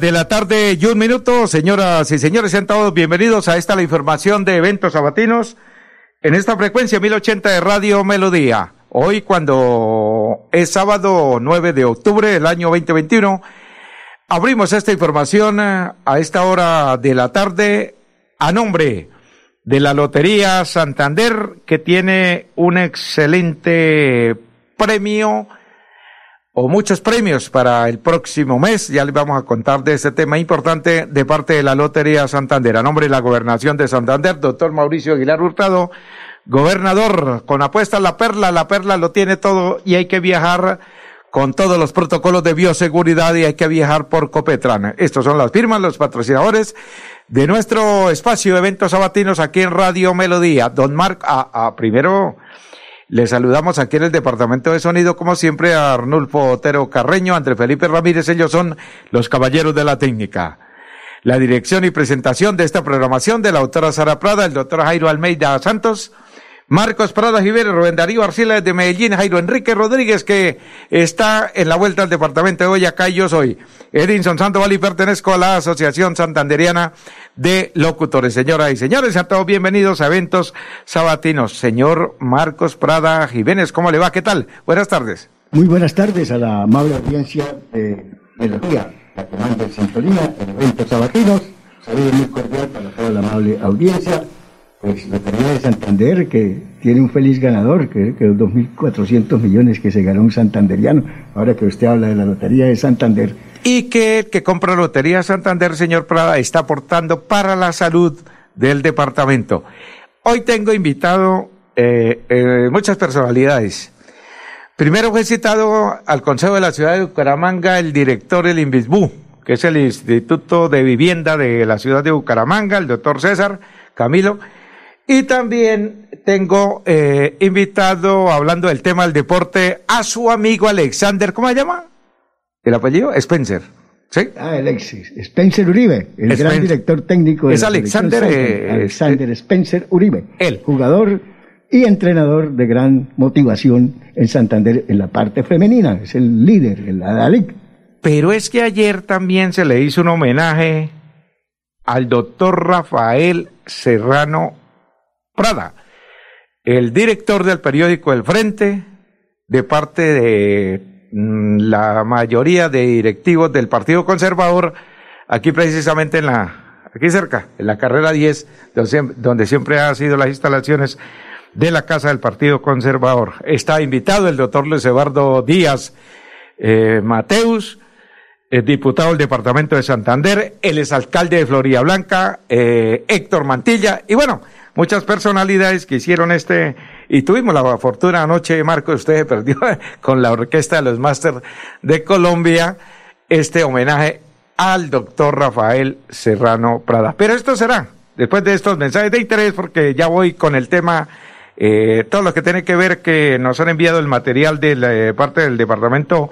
de la tarde y un minuto, señoras y señores, sean todos bienvenidos a esta la información de eventos sabatinos en esta frecuencia 1080 de Radio Melodía. Hoy cuando es sábado 9 de octubre del año 2021, abrimos esta información a esta hora de la tarde a nombre de la Lotería Santander que tiene un excelente premio o muchos premios para el próximo mes. Ya les vamos a contar de este tema importante de parte de la Lotería Santander. A nombre de la Gobernación de Santander, doctor Mauricio Aguilar Hurtado, gobernador, con apuesta la perla, la perla lo tiene todo y hay que viajar con todos los protocolos de bioseguridad y hay que viajar por Copetran. Estos son las firmas, los patrocinadores de nuestro espacio de eventos sabatinos aquí en Radio Melodía. Don Marc, a, primero le saludamos aquí en el Departamento de Sonido, como siempre, a Arnulfo Otero Carreño, André Felipe Ramírez, ellos son los caballeros de la técnica. La dirección y presentación de esta programación de la autora Sara Prada, el doctor Jairo Almeida Santos, Marcos Prada Jiménez, Rubén Darío Arcila de Medellín, Jairo Enrique Rodríguez, que está en la vuelta al departamento de hoy, acá y yo soy. Edinson Sandoval y pertenezco a la Asociación Santanderiana de Locutores. Señoras y señores, a todos bienvenidos a eventos sabatinos. Señor Marcos Prada Jiménez, ¿cómo le va? ¿Qué tal? Buenas tardes. Muy buenas tardes a la amable audiencia de Melodía, la comanda de Sintonía, en eventos sabatinos. Saludos muy cordial para toda la amable audiencia pues Lotería de Santander, que tiene un feliz ganador, que, que los 2.400 millones que se ganó un santanderiano, ahora que usted habla de la Lotería de Santander. Y que el que compra Lotería Santander, señor Prada, está aportando para la salud del departamento. Hoy tengo invitado eh, eh, muchas personalidades. Primero fue citado al Consejo de la Ciudad de Bucaramanga el director del INVISBU, que es el Instituto de Vivienda de la Ciudad de Bucaramanga, el doctor César Camilo, y también tengo eh, invitado, hablando del tema del deporte, a su amigo Alexander, ¿cómo se llama? ¿El apellido? Spencer. ¿Sí? Ah, Alexis. Spencer Uribe, el gran director técnico de Es Alexander. Eh, Alexander Spencer Uribe. Él. Jugador y entrenador de gran motivación en Santander en la parte femenina. Es el líder, el Adalic. Pero es que ayer también se le hizo un homenaje al doctor Rafael Serrano Prada, el director del periódico El Frente, de parte de mm, la mayoría de directivos del Partido Conservador, aquí precisamente en la, aquí cerca, en la carrera 10, donde siempre han sido las instalaciones de la Casa del Partido Conservador. Está invitado el doctor Luis Eduardo Díaz eh, Mateus, el diputado del Departamento de Santander, el exalcalde de Florida Blanca, eh, Héctor Mantilla, y bueno, muchas personalidades que hicieron este, y tuvimos la fortuna anoche, Marco, usted perdió con la Orquesta de los Máster de Colombia, este homenaje al doctor Rafael Serrano Prada. Pero esto será, después de estos mensajes de interés, porque ya voy con el tema, eh, todo lo que tiene que ver que nos han enviado el material de la eh, parte del Departamento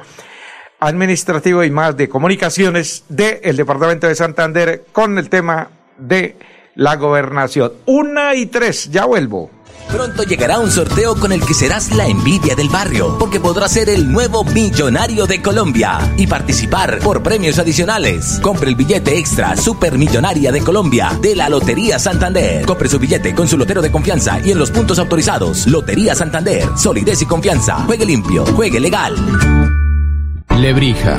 Administrativo y más de Comunicaciones del Departamento de Santander con el tema de la gobernación. Una y tres, ya vuelvo. Pronto llegará un sorteo con el que serás la envidia del barrio, porque podrás ser el nuevo millonario de Colombia y participar por premios adicionales. Compre el billete extra Supermillonaria de Colombia de la Lotería Santander. Compre su billete con su lotero de confianza y en los puntos autorizados. Lotería Santander, solidez y confianza. Juegue limpio, juegue legal. Lebrija.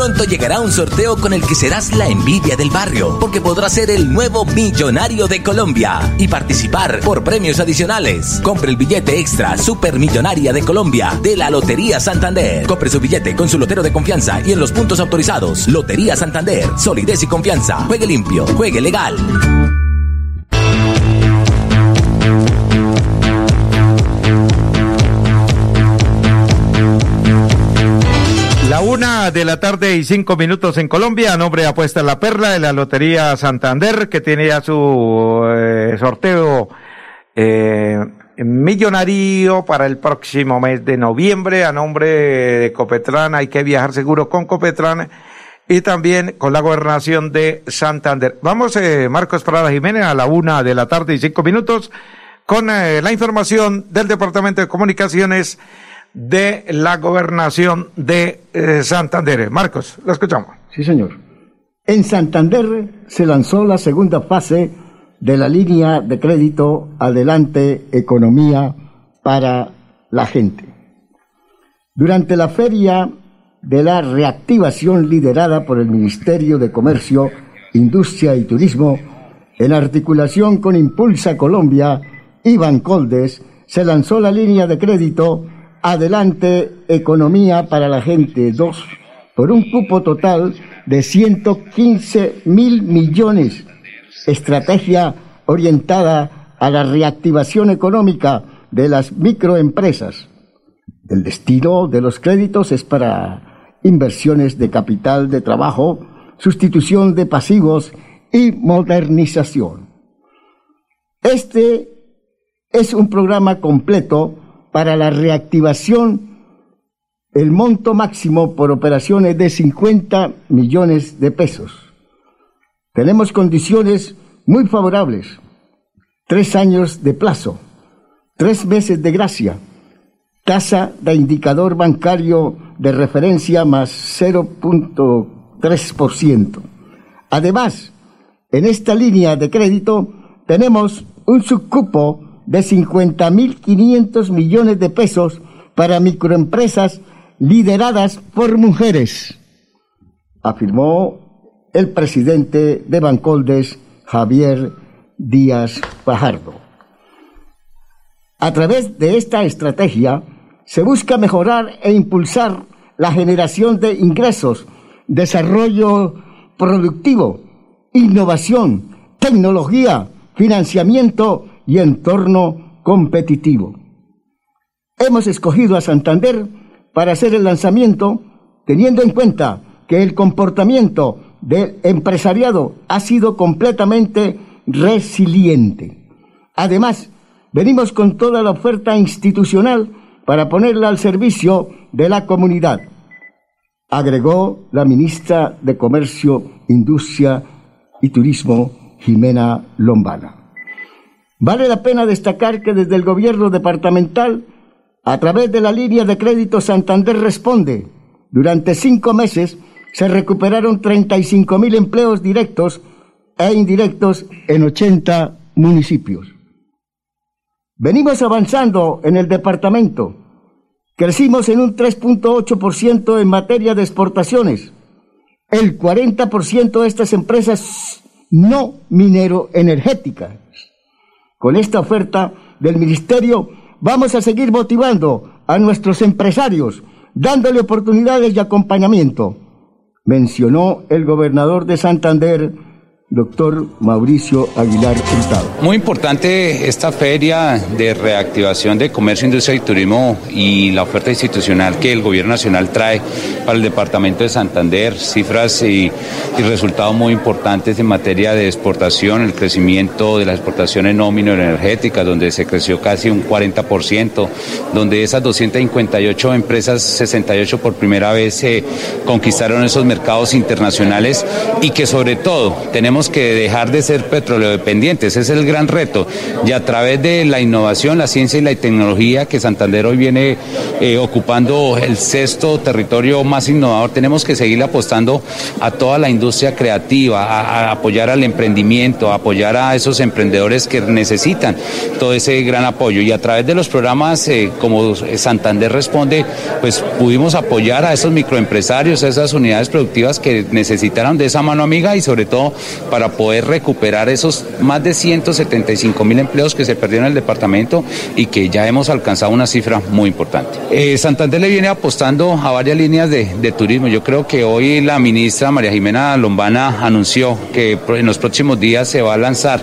Pronto llegará un sorteo con el que serás la envidia del barrio, porque podrás ser el nuevo millonario de Colombia y participar por premios adicionales. Compre el billete extra Supermillonaria de Colombia de la Lotería Santander. Compre su billete con su lotero de confianza y en los puntos autorizados. Lotería Santander, solidez y confianza. Juegue limpio, juegue legal. De la tarde y cinco minutos en Colombia. Nombre apuesta la perla de la Lotería Santander, que tiene ya su eh, sorteo eh, millonario para el próximo mes de noviembre. A nombre de Copetran, hay que viajar seguro con Copetran y también con la gobernación de Santander. Vamos, eh, Marcos Prada Jiménez, a la una de la tarde y cinco minutos con la información del Departamento de Comunicaciones de la gobernación de eh, Santander. Marcos, lo escuchamos. Sí, señor. En Santander se lanzó la segunda fase de la línea de crédito Adelante Economía para la gente. Durante la feria de la reactivación liderada por el Ministerio de Comercio, Industria y Turismo, en articulación con Impulsa Colombia y Bancoldes, se lanzó la línea de crédito Adelante Economía para la Gente 2 por un cupo total de 115 mil millones. Estrategia orientada a la reactivación económica de las microempresas. El destino de los créditos es para inversiones de capital de trabajo, sustitución de pasivos y modernización. Este es un programa completo para la reactivación el monto máximo por operaciones de 50 millones de pesos. Tenemos condiciones muy favorables. Tres años de plazo, tres meses de gracia, tasa de indicador bancario de referencia más 0.3%. Además, en esta línea de crédito tenemos un subcupo de 50.500 millones de pesos para microempresas lideradas por mujeres, afirmó el presidente de Bancoldes, Javier Díaz Fajardo. A través de esta estrategia se busca mejorar e impulsar la generación de ingresos, desarrollo productivo, innovación, tecnología, financiamiento y entorno competitivo. Hemos escogido a Santander para hacer el lanzamiento teniendo en cuenta que el comportamiento del empresariado ha sido completamente resiliente. Además, venimos con toda la oferta institucional para ponerla al servicio de la comunidad, agregó la ministra de Comercio, Industria y Turismo, Jimena Lombana. Vale la pena destacar que desde el gobierno departamental, a través de la línea de crédito Santander Responde, durante cinco meses se recuperaron 35 mil empleos directos e indirectos en 80 municipios. Venimos avanzando en el departamento. Crecimos en un 3.8% en materia de exportaciones. El 40% de estas empresas no minero energéticas con esta oferta del Ministerio vamos a seguir motivando a nuestros empresarios, dándole oportunidades y acompañamiento, mencionó el gobernador de Santander, doctor Mauricio Aguilar Hurtado. Muy importante esta feria de reactivación de comercio, industria y turismo y la oferta institucional que el gobierno nacional trae para el departamento de Santander, cifras y, resultados muy importantes en materia de exportación, el crecimiento de las exportaciones no energéticas, donde se creció casi un 40%, donde esas 258 empresas, 68 por primera vez se conquistaron esos mercados internacionales y que sobre todo tenemos que dejar de ser petróleo dependientes, ese es el gran reto. Y a través de la innovación, la ciencia y la tecnología que Santander hoy viene eh, ocupando el sexto territorio más innovador, tenemos que seguir apostando a toda la industria creativa, a, apoyar al emprendimiento, a apoyar a esos emprendedores que necesitan todo ese gran apoyo. Y a través de los programas eh, como Santander Responde, pues pudimos apoyar a esos microempresarios, a esas unidades productivas que necesitaron de esa mano amiga y sobre todo para poder recuperar esos más de 175 mil empleos que se perdieron en el departamento y que ya hemos alcanzado una cifra muy importante. Eh, Santander le viene apostando a varias líneas de, turismo. Yo creo que hoy la ministra María Jimena Lombana anunció que en los próximos días se va a lanzar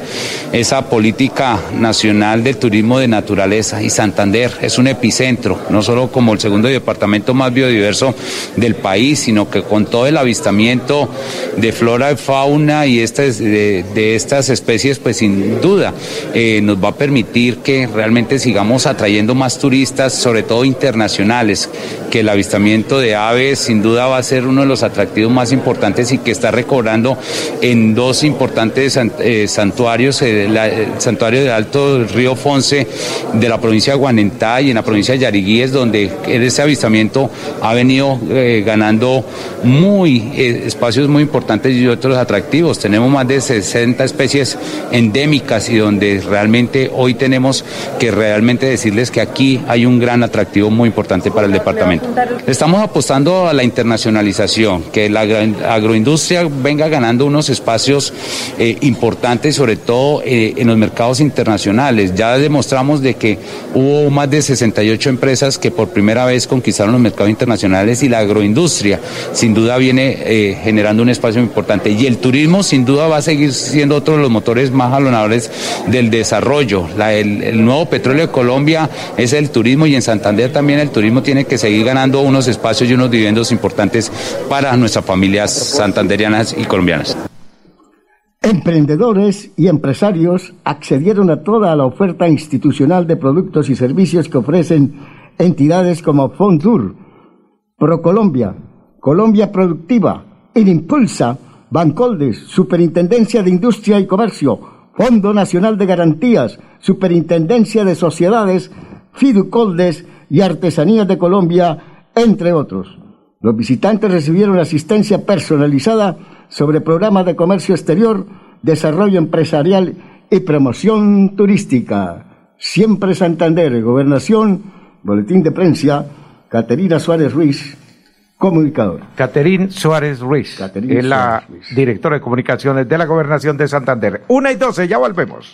esa política nacional de turismo de naturaleza y Santander es un epicentro, no solo como el segundo departamento más biodiverso del país, sino que con todo el avistamiento de flora y fauna y este de, estas especies, pues sin duda eh, nos va a permitir que realmente sigamos atrayendo más turistas, sobre todo internacionales, que el avistamiento de aves sin duda va a ser uno de los atractivos más importantes y que está recobrando en dos importantes eh, santuarios, eh, el santuario de Alto Río Fonce de la provincia de Guanentá y en la provincia de Yariguíes, donde ese avistamiento ha venido ganando muy espacios muy importantes y otros atractivos. Tenemos más de 60 especies endémicas y donde realmente hoy tenemos que realmente decirles que aquí hay un gran atractivo muy importante para el departamento. Estamos apostando a la internacionalización, que la agroindustria venga ganando unos espacios eh, importantes, sobre todo eh, en los mercados internacionales. Ya demostramos de que hubo más de 68 empresas que por primera vez conquistaron los mercados internacionales y la agroindustria sin duda viene eh, generando un espacio importante. Y el turismo sin duda va a seguir siendo otro de los motores más jalonadores del desarrollo. el, nuevo petróleo de Colombia es el turismo y en Santander también el turismo tiene que seguir ganando unos espacios y unos dividendos importantes para nuestras familias santanderianas y colombianas. Emprendedores y empresarios accedieron a toda la oferta institucional de productos y servicios que ofrecen entidades como Fondur, ProColombia, Colombia Productiva, Inimpulsa, Bancoldes, Superintendencia de Industria y Comercio, Fondo Nacional de Garantías, Superintendencia de Sociedades, Fiducoldes y Artesanías de Colombia, entre otros. Los visitantes recibieron asistencia personalizada sobre programas de comercio exterior, desarrollo empresarial y promoción turística. Siempre Santander, Gobernación, Boletín de Prensa, Caterina Suárez Ruiz, comunicador. Caterín Suárez Ruiz, es la directora de comunicaciones de la Gobernación de Santander. Una y doce, ya volvemos.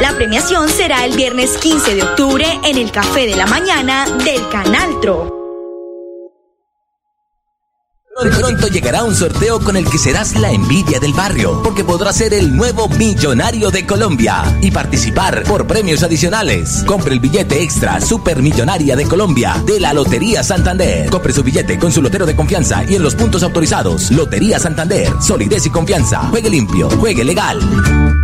La premiación será el viernes 15 de octubre en el Café de la Mañana del Canal Tro. Pronto llegará un sorteo con el que serás la envidia del barrio, porque podrás ser el nuevo millonario de Colombia y participar por premios adicionales. Compre el billete extra Supermillonaria de Colombia de la Lotería Santander. Compre su billete con su lotero de confianza y en los puntos autorizados. Lotería Santander, solidez y confianza. Juegue limpio, juegue legal.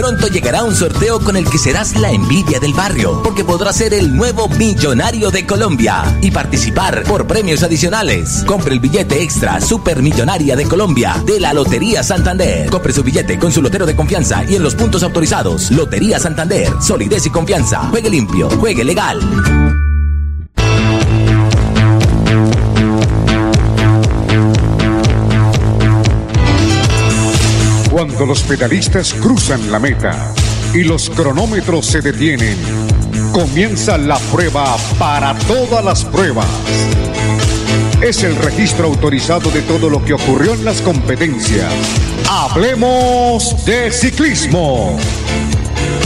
Pronto llegará un sorteo con el que serás la envidia del barrio, porque podrás ser el nuevo millonario de Colombia y participar por premios adicionales. Compre el billete extra Supermillonaria de Colombia de la Lotería Santander. Compre su billete con su lotero de confianza y en los puntos autorizados. Lotería Santander, solidez y confianza. Juegue limpio, juegue legal. Los pedalistas cruzan la meta y los cronómetros se detienen, comienza la prueba para todas las pruebas. Es el registro autorizado de todo lo que ocurrió en las competencias. Hablemos de ciclismo.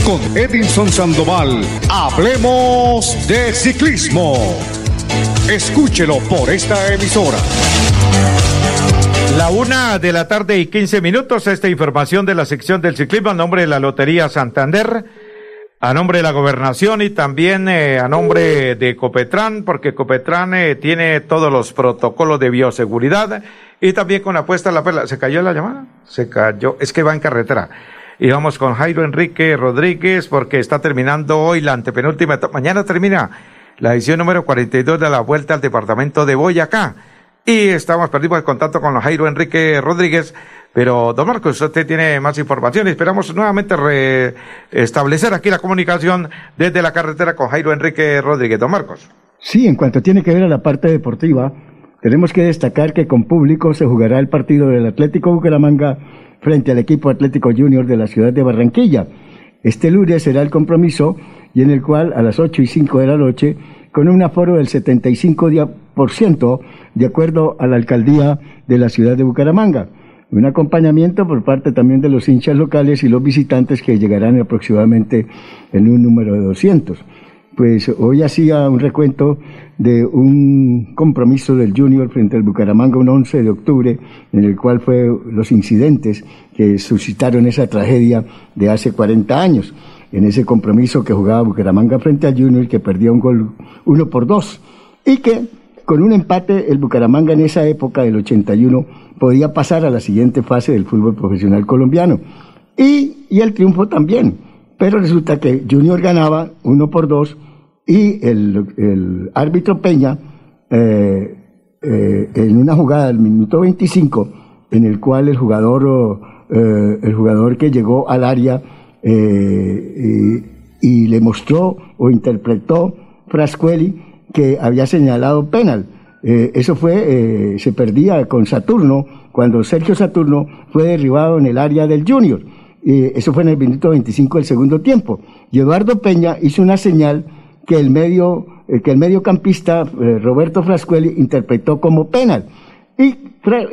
Con Edinson Sandoval, hablemos de ciclismo. Escúchelo por esta emisora. La una de la tarde y quince minutos, esta información de la sección del ciclismo a nombre de la Lotería Santander, a nombre de la gobernación y también eh, a nombre de Copetran, porque Copetran eh, tiene todos los protocolos de bioseguridad y también con apuesta a la perla. ¿Se cayó la llamada? Se cayó, es que va en carretera. Y vamos con Jairo Enrique Rodríguez porque está terminando hoy la antepenúltima, mañana termina la edición número 42 de la Vuelta al Departamento de Boyacá y estamos perdidos el contacto con Jairo Enrique Rodríguez. Pero, don Marcos, usted tiene más información. Esperamos nuevamente restablecer aquí la comunicación desde la carretera con Jairo Enrique Rodríguez. Don Marcos. Sí, en cuanto tiene que ver a la parte deportiva, tenemos que destacar que con público se jugará el partido del Atlético Bucaramanga frente al equipo Atlético Junior de la ciudad de Barranquilla. Este lunes será el compromiso y en el cual a las 8 y 5 de la noche, con un aforo del 75%, de acuerdo a la alcaldía de la ciudad de Bucaramanga. Un acompañamiento por parte también de los hinchas locales y los visitantes que llegarán aproximadamente en un número de 200. Pues hoy hacía un recuento de un compromiso del Junior frente al Bucaramanga un 11 de octubre, en el cual fue los incidentes que suscitaron esa tragedia de hace 40 años. En ese compromiso que jugaba Bucaramanga frente al Junior, que perdía un gol uno por dos, y que con un empate el Bucaramanga en esa época del 81 podía pasar a la siguiente fase del fútbol profesional colombiano. Y, y el triunfo también. Pero resulta que Junior ganaba uno por dos y el, el árbitro Peña, eh, eh, en una jugada del minuto 25, en el cual el jugador, eh, el jugador que llegó al área y, y le mostró o interpretó Frascueli que había señalado penal. Eh, eso fue, eh, se perdía con Saturno, cuando Sergio Saturno fue derribado en el área del Junior. eso fue en el minuto 25 del segundo tiempo. Y Eduardo Peña hizo una señal que el medio, eh, que el mediocampista Roberto Frascuelli interpretó como penal. Y,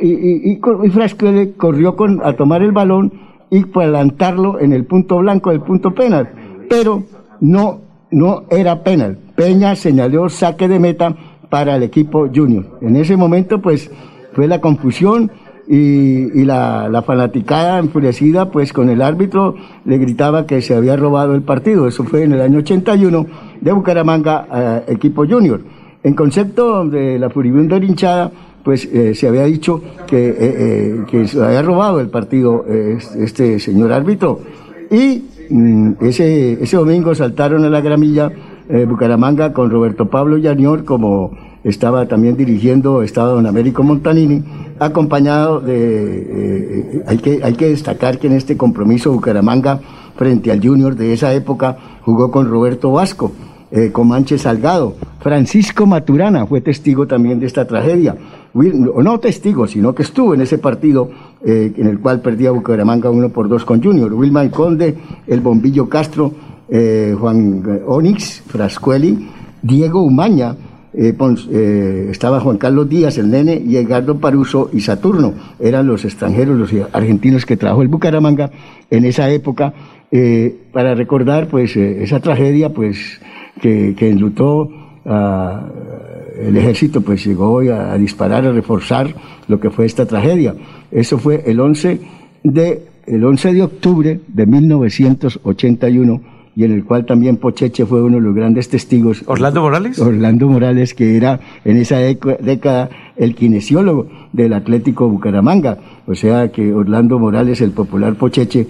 y, Frascuelli corrió con, a tomar el balón y plantarlo en el punto blanco del punto penal. Pero no, no era penal. Peña señaló saque de meta para el equipo junior. En ese momento, pues, fue la confusión y, la, fanaticada enfurecida, pues, con el árbitro le gritaba que se había robado el partido. Eso fue en el año 81 de Bucaramanga, eh, equipo junior. En concepto de la furibunda hinchada, pues eh, se había dicho que, eh, que se había robado el partido este señor árbitro. Y mm, ese, ese domingo saltaron a la gramilla eh, Bucaramanga con Roberto Pablo Llanior, como estaba también dirigiendo, estaba don Américo Montanini, acompañado de, eh, hay, que, hay que destacar que en este compromiso Bucaramanga frente al Junior de esa época jugó con Roberto Vasco, eh, Comanche Salgado, Francisco Maturana fue testigo también de esta tragedia, no testigo, sino que estuvo en ese partido en el cual perdía Bucaramanga uno por dos con Junior, Wilman Conde, el Bombillo Castro, eh, Juan Onix Frascueli, Diego Umaña, eh, eh, estaba Juan Carlos Díaz, el nene, y Edgardo Paruso y Saturno. Eran los extranjeros, los argentinos que trajo el Bucaramanga en esa época, para recordar pues esa tragedia pues que, que enlutó el ejército pues llegó a, a, disparar, a reforzar lo que fue esta tragedia. Eso fue el 11 de, el 11 de octubre de 1981 y en el cual también Pocheche fue uno de los grandes testigos. ¿Orlando Morales? Orlando Morales, que era en esa década el kinesiólogo del Atlético Bucaramanga. O sea que Orlando Morales, el popular Pocheche,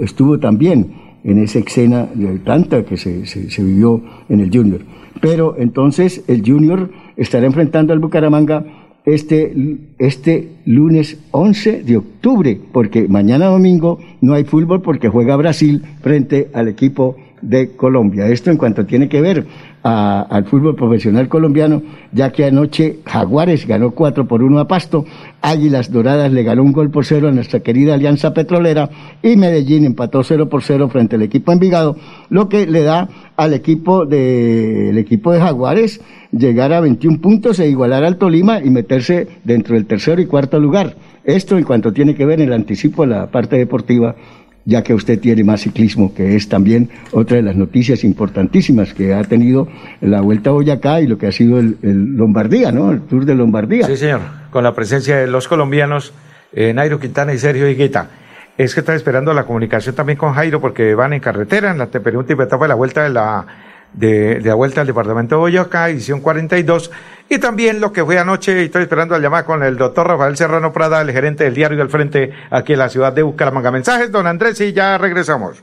estuvo también en esa escena de tanta que se, se, vivió en el Junior. Pero entonces el Junior estará enfrentando al Bucaramanga este, este lunes 11 de octubre, porque mañana domingo no hay fútbol porque juega Brasil frente al equipo de Colombia. Esto en cuanto tiene que ver al fútbol profesional colombiano, ya que anoche Jaguares ganó 4 por 1 a Pasto, Águilas Doradas le ganó un gol por cero a nuestra querida Alianza Petrolera y Medellín empató 0 por 0 frente al equipo Envigado, lo que le da al equipo de, el equipo de Jaguares llegar a 21 puntos e igualar al Tolima y meterse dentro del tercero y cuarto lugar. Esto en cuanto tiene que ver en el anticipo de la parte deportiva ya que usted tiene más ciclismo, que es también otra de las noticias importantísimas que ha tenido la Vuelta a Boyacá y lo que ha sido el, Lombardía, ¿no? El Tour de Lombardía. Sí, señor, con la presencia de los colombianos eh, Nairo Quintana y Sergio Higuita. Es que está esperando la comunicación también con Jairo porque van en carretera en la penúltima etapa de la Vuelta de la de, la vuelta al departamento de Boyacá, edición 42, y también lo que fue anoche, y estoy esperando la llamada con el doctor Rafael Serrano Prada, el gerente del diario del Frente aquí en la ciudad de Bucaramanga. Mensajes, don Andrés, y ya regresamos.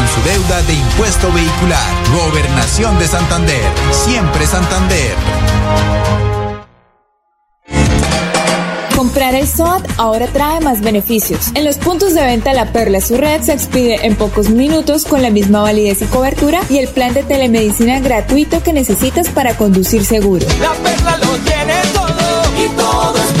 su deuda de impuesto vehicular. Gobernación de Santander. Siempre Santander. Comprar el SOAT ahora trae más beneficios. En los puntos de venta La Perla su red se expide en pocos minutos con la misma validez y cobertura y el plan de telemedicina gratuito que necesitas para conducir seguro. La Perla lo tiene todo y todo es.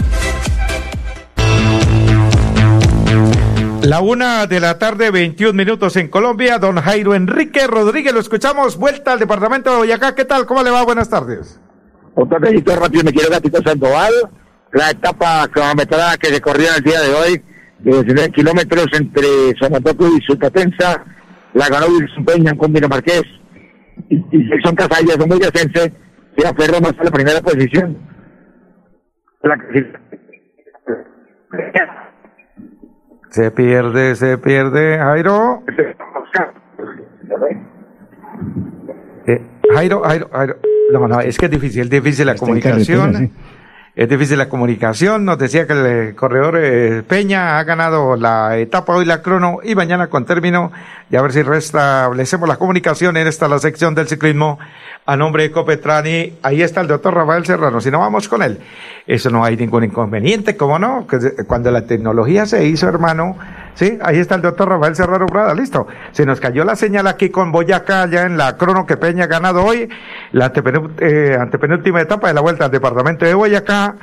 La una de la tarde, 21 minutos en Colombia. Don Jairo Enrique Rodríguez, lo escuchamos. Vuelta al departamento de Boyacá. ¿Qué tal? ¿Cómo le va? Buenas tardes. Otra vez, rápido, me quiero Gatito Sandoval. La etapa cronometrada que se corrió el día de hoy, de 19 kilómetros entre San Antonio y Sutatensa, la ganó Wilson Peña con Marqués. Y, y son Casallas, son muy descense, se aferró más a la primera posición. La se pierde, se pierde, Jairo. Eh, Jairo, Jairo, Jairo. No, no, es que es difícil, es difícil la comunicación. Es difícil la comunicación. Nos decía que el corredor eh, Peña ha ganado la etapa hoy la crono y mañana con término y a ver si restablecemos la comunicación en esta la sección del ciclismo a nombre de Copetrani. Ahí está el doctor Rafael Serrano. Si no vamos con él, eso no hay ningún inconveniente, ¿cómo no? Cuando la tecnología se hizo, hermano, sí, ahí está el doctor Rafael Serrano Brada, listo. Se nos cayó la señal aquí con Boyacá, ya en la crono que Peña ha ganado hoy, la eh, antepenúltima etapa de la vuelta al departamento de Boyacá.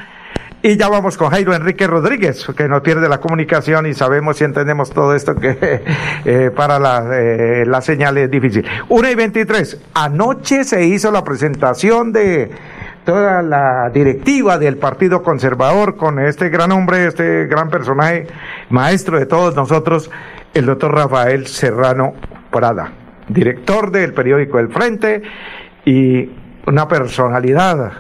Y ya vamos con Jairo Enrique Rodríguez, que no pierde la comunicación y sabemos y entendemos todo esto que eh, para la, eh, la señal es difícil. 1 y 23. Anoche se hizo la presentación de toda la directiva del Partido Conservador con este gran hombre, este gran personaje, maestro de todos nosotros, el doctor Rafael Serrano Prada, director del periódico El Frente y una personalidad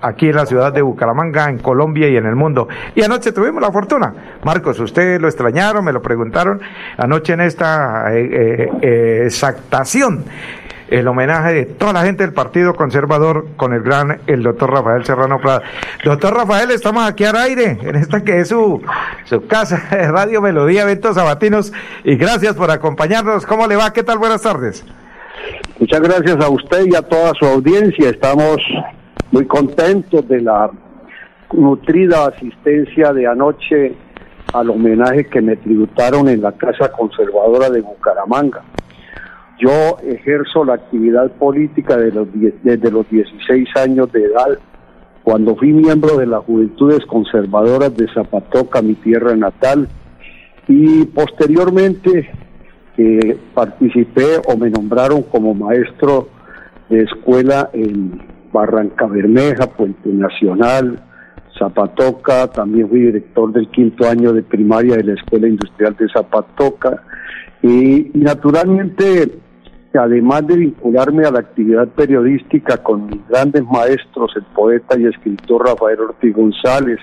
aquí en la ciudad de Bucaramanga, en Colombia y en el mundo. Y anoche tuvimos la fortuna. Marcos, usted lo extrañaron, me lo preguntaron anoche en esta eh, eh, exactación el homenaje de toda la gente del Partido Conservador con el gran, el doctor Rafael Serrano Prada. Doctor Rafael, estamos aquí al aire, en esta que es su, su casa Radio Melodía, Eventos Sabatinos, y gracias por acompañarnos. ¿Cómo le va? ¿Qué tal? Buenas tardes. Muchas gracias a usted y a toda su audiencia. Estamos muy contentos de la nutrida asistencia de anoche al homenaje que me tributaron en la Casa Conservadora de Bucaramanga. Yo ejerzo la actividad política desde los 16 años de edad, cuando fui miembro de las Juventudes Conservadoras de Zapatoca, mi tierra natal, y posteriormente participé o me nombraron como maestro de escuela en Barranca Bermeja, Puente Nacional, Zapatoca, también fui director del quinto año de primaria de la Escuela Industrial de Zapatoca y, naturalmente, además de vincularme a la actividad periodística con mis grandes maestros, el poeta y escritor Rafael Ortiz González,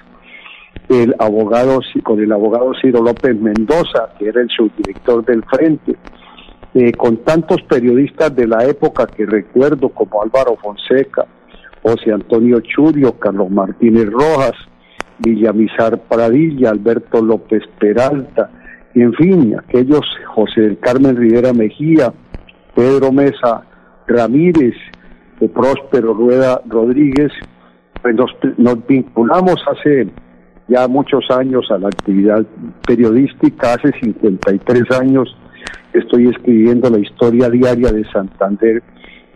el abogado con el abogado Ciro López Mendoza, que era el subdirector del Frente, eh, con tantos periodistas de la época que recuerdo como Álvaro Fonseca, José Antonio Churio, Carlos Martínez Rojas, Villamizar Pradilla, Alberto López Peralta, y en fin, aquellos José del Carmen Rivera Mejía, Pedro Mesa Ramírez, de Próspero Rueda Rodríguez, pues nos, nos vinculamos hace ya muchos años a la actividad periodística, hace 53 años estoy escribiendo la historia diaria de Santander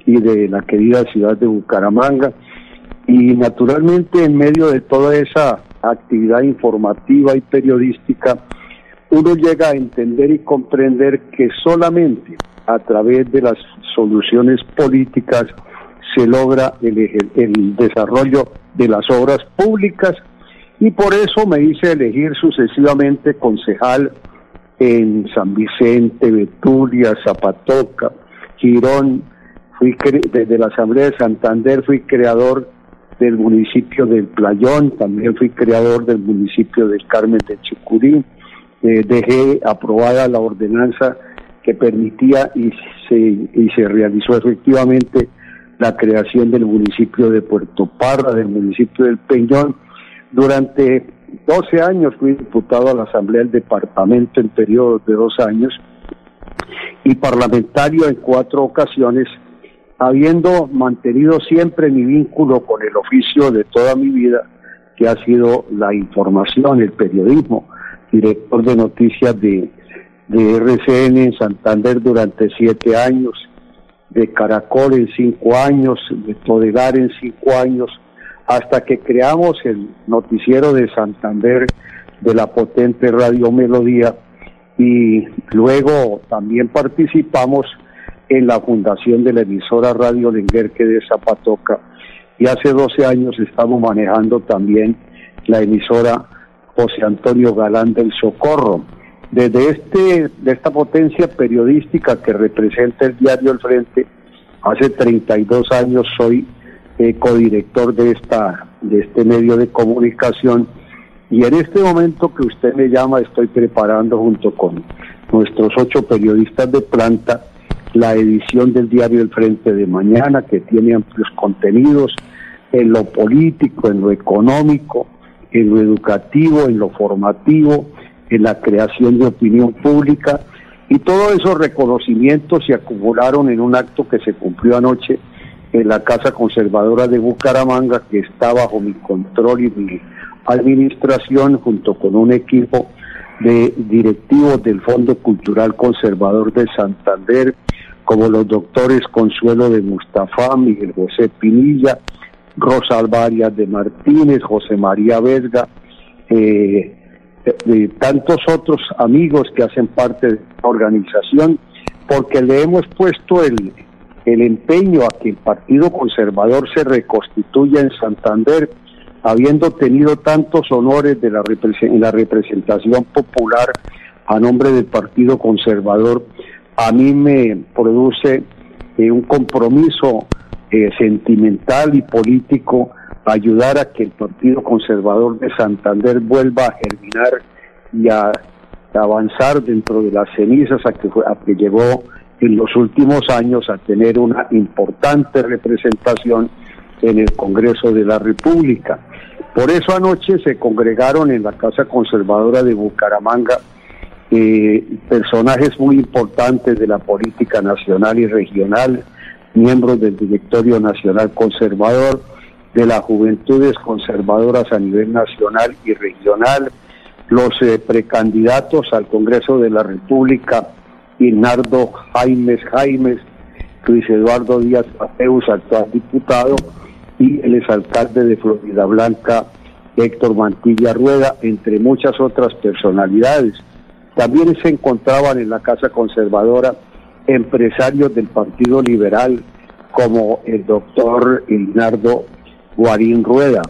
y de la querida ciudad de Bucaramanga. Y naturalmente en medio de toda esa actividad informativa y periodística, uno llega a entender y comprender que solamente a través de las soluciones políticas se logra el, el desarrollo de las obras públicas. Y por eso me hice elegir sucesivamente concejal en San Vicente, Betulia, Zapatoca, Girón, fui desde la Asamblea de Santander fui creador del municipio del Playón, también fui creador del municipio del Carmen de Chicurí, eh, dejé aprobada la ordenanza que permitía y se, y se realizó efectivamente la creación del municipio de Puerto Parra, del municipio del Peñón. Durante 12 años fui diputado a la Asamblea del Departamento en periodos de dos años y parlamentario en cuatro ocasiones habiendo mantenido siempre mi vínculo con el oficio de toda mi vida, que ha sido la información, el periodismo, director de noticias de, RCN en Santander durante siete años, de Caracol en cinco años, de Todegar en cinco años, hasta que creamos el noticiero de Santander de la potente Radio Melodía y luego también participamos en la fundación de la emisora Radio Lenguerque de Zapatoca. Y hace 12 años estamos manejando también la emisora José Antonio Galán del Socorro. Desde este, de esta potencia periodística que representa el diario El Frente, hace 32 años soy eh, codirector de esta, de este medio de comunicación y en este momento que usted me llama estoy preparando junto con nuestros ocho periodistas de planta la edición del diario El Frente de Mañana, que tiene amplios contenidos en lo político, en lo económico, en lo educativo, en lo formativo, en la creación de opinión pública. Y todos esos reconocimientos se acumularon en un acto que se cumplió anoche en la Casa Conservadora de Bucaramanga, que está bajo mi control y mi administración, junto con un equipo de directivos del Fondo Cultural Conservador de Santander, como los doctores Consuelo de Mustafa, Miguel José Pinilla, Rosa Alvarias de Martínez, José María Vesga, eh, de, tantos otros amigos que hacen parte de la organización, porque le hemos puesto el, el empeño a que el Partido Conservador se reconstituya en Santander, habiendo tenido tantos honores de la en la representación popular a nombre del Partido Conservador a mí me produce eh, un compromiso eh, sentimental y político ayudar a que el Partido Conservador de Santander vuelva a germinar y a, avanzar dentro de las cenizas a que, a que llegó en los últimos años a tener una importante representación en el Congreso de la República. Por eso anoche se congregaron en la Casa Conservadora de Bucaramanga eh, personajes muy importantes de la política nacional y regional, miembros del Directorio Nacional Conservador, de las Juventudes Conservadoras a nivel nacional y regional, los eh, precandidatos al Congreso de la República, Inardo Jaimes Jaimes, Luis Eduardo Díaz Mateus, actual diputado, y el exalcalde de Florida Blanca, Héctor Mantilla Rueda, entre muchas otras personalidades. También se encontraban en la Casa Conservadora empresarios del Partido Liberal, como el doctor Leonardo Guarín Rueda,